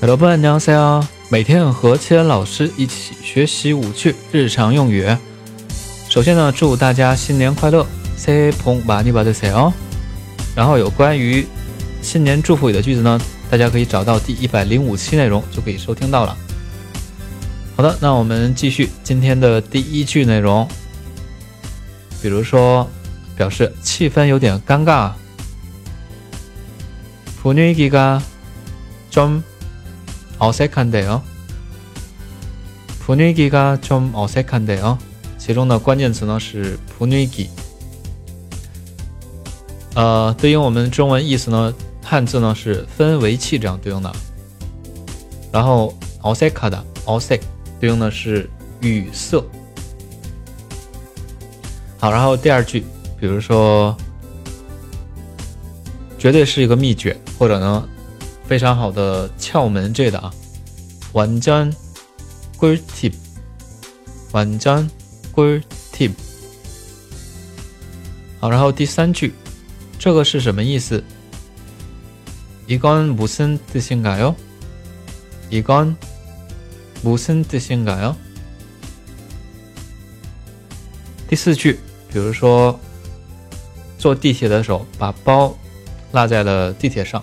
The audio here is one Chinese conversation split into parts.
Hello，朋友们，你好！每天和七恩老师一起学习五句日常用语。首先呢，祝大家新年快乐，새해복많이받으세 요。 然后有关于新年祝福语的句子呢，大家可以找到第一百零五期内容就可以收听到了。好的，那我们继续今天的第一句内容。比如说，表示气氛有点尴尬，분위기가좀 어색한데요분위기가좀어색한데요其中的关键词呢是분위 기， 呃，对应我们中文意思呢，汉字呢是氛围气这样对应的。然后어색하다어색对应的是语塞。好，然后第二句，比如说，绝对是一个秘诀，或者呢。 非常好的窍门这的啊，완전꿀 팁， 완전꿀 팁。 好，然后第三句，这个是什么意思？이건무슨뜻인가 요？ 이건무슨뜻인가 요？ 第四句，比如说坐地铁的时候把包落在了地铁上。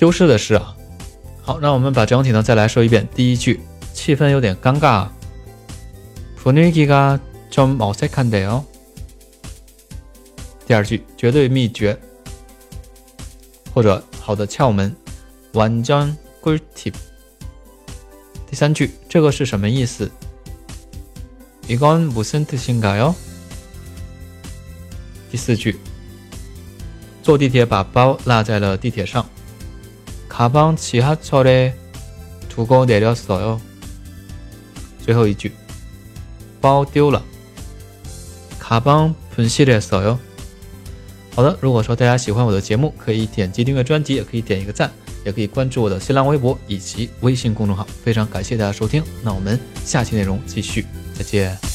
丢失的失啊，好，让我们把整体呢再来说一遍。第一句，气氛有点尴尬。분위기가좀어색한데 요。 第二句，绝对秘诀或者好的窍门。완전꿀 팁。 第三句，这个是什么意思？이건무슨뜻인가 요？ 第四句，坐地铁把包落在了地铁上。 가방 지하철에 두고 내렸어요. 最后一句,包丢了. 가방 분실했어요. 好的，如果说大家喜欢我的节目，可以点击订阅专辑，也可以点一个赞，也可以关注我的新浪微博以及微信公众号。非常感谢大家收听，那我们下期内容继续，再见。